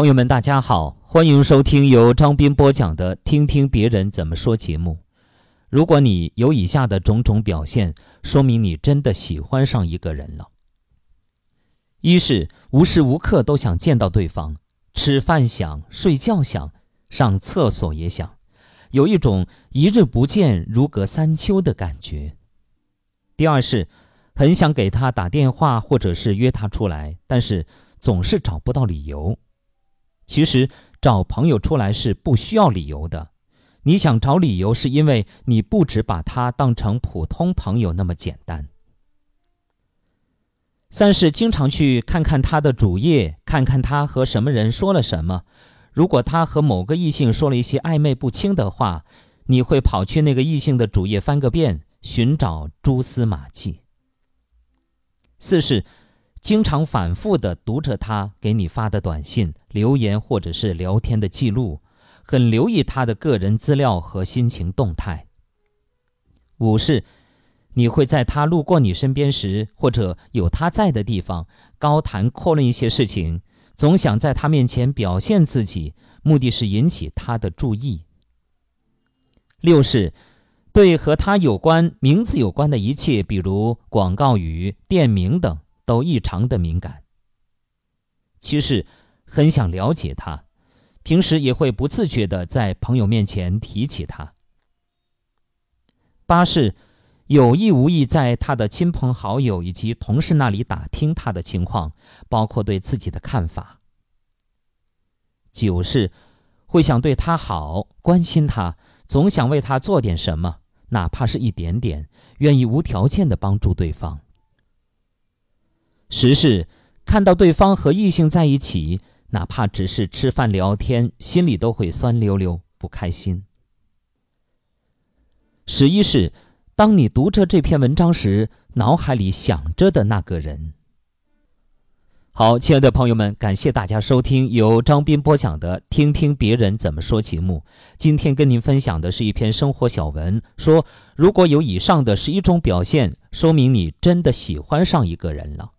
朋友们，大家好，欢迎收听由张斌播讲的《听听别人怎么说》节目。如果你有以下的种种表现，说明你真的喜欢上一个人了：一是无时无刻都想见到对方，吃饭想，睡觉想，上厕所也想，有一种一日不见如隔三秋的感觉；第二是很想给他打电话，或者是约他出来，但是总是找不到理由。其实找朋友出来是不需要理由的，你想找理由是因为你不只把他当成普通朋友那么简单。三是经常去看看他的主页，看看他和什么人说了什么。如果他和某个异性说了一些暧昧不清的话，你会跑去那个异性的主页翻个遍，寻找蛛丝马迹。四是。经常反复的读着他给你发的短信、留言或者是聊天的记录，很留意他的个人资料和心情动态。五是，你会在他路过你身边时，或者有他在的地方，高谈阔论一些事情，总想在他面前表现自己，目的是引起他的注意。六是，对和他有关、名字有关的一切，比如广告语、店名等。都异常的敏感。七是很想了解他，平时也会不自觉的在朋友面前提起他。八是有意无意在他的亲朋好友以及同事那里打听他的情况，包括对自己的看法。九是会想对他好，关心他，总想为他做点什么，哪怕是一点点，愿意无条件的帮助对方。十是看到对方和异性在一起，哪怕只是吃饭聊天，心里都会酸溜溜不开心。十一是当你读着这篇文章时，脑海里想着的那个人。好，亲爱的朋友们，感谢大家收听由张斌播讲的《听听别人怎么说》节目。今天跟您分享的是一篇生活小文，说如果有以上的十一种表现，说明你真的喜欢上一个人了。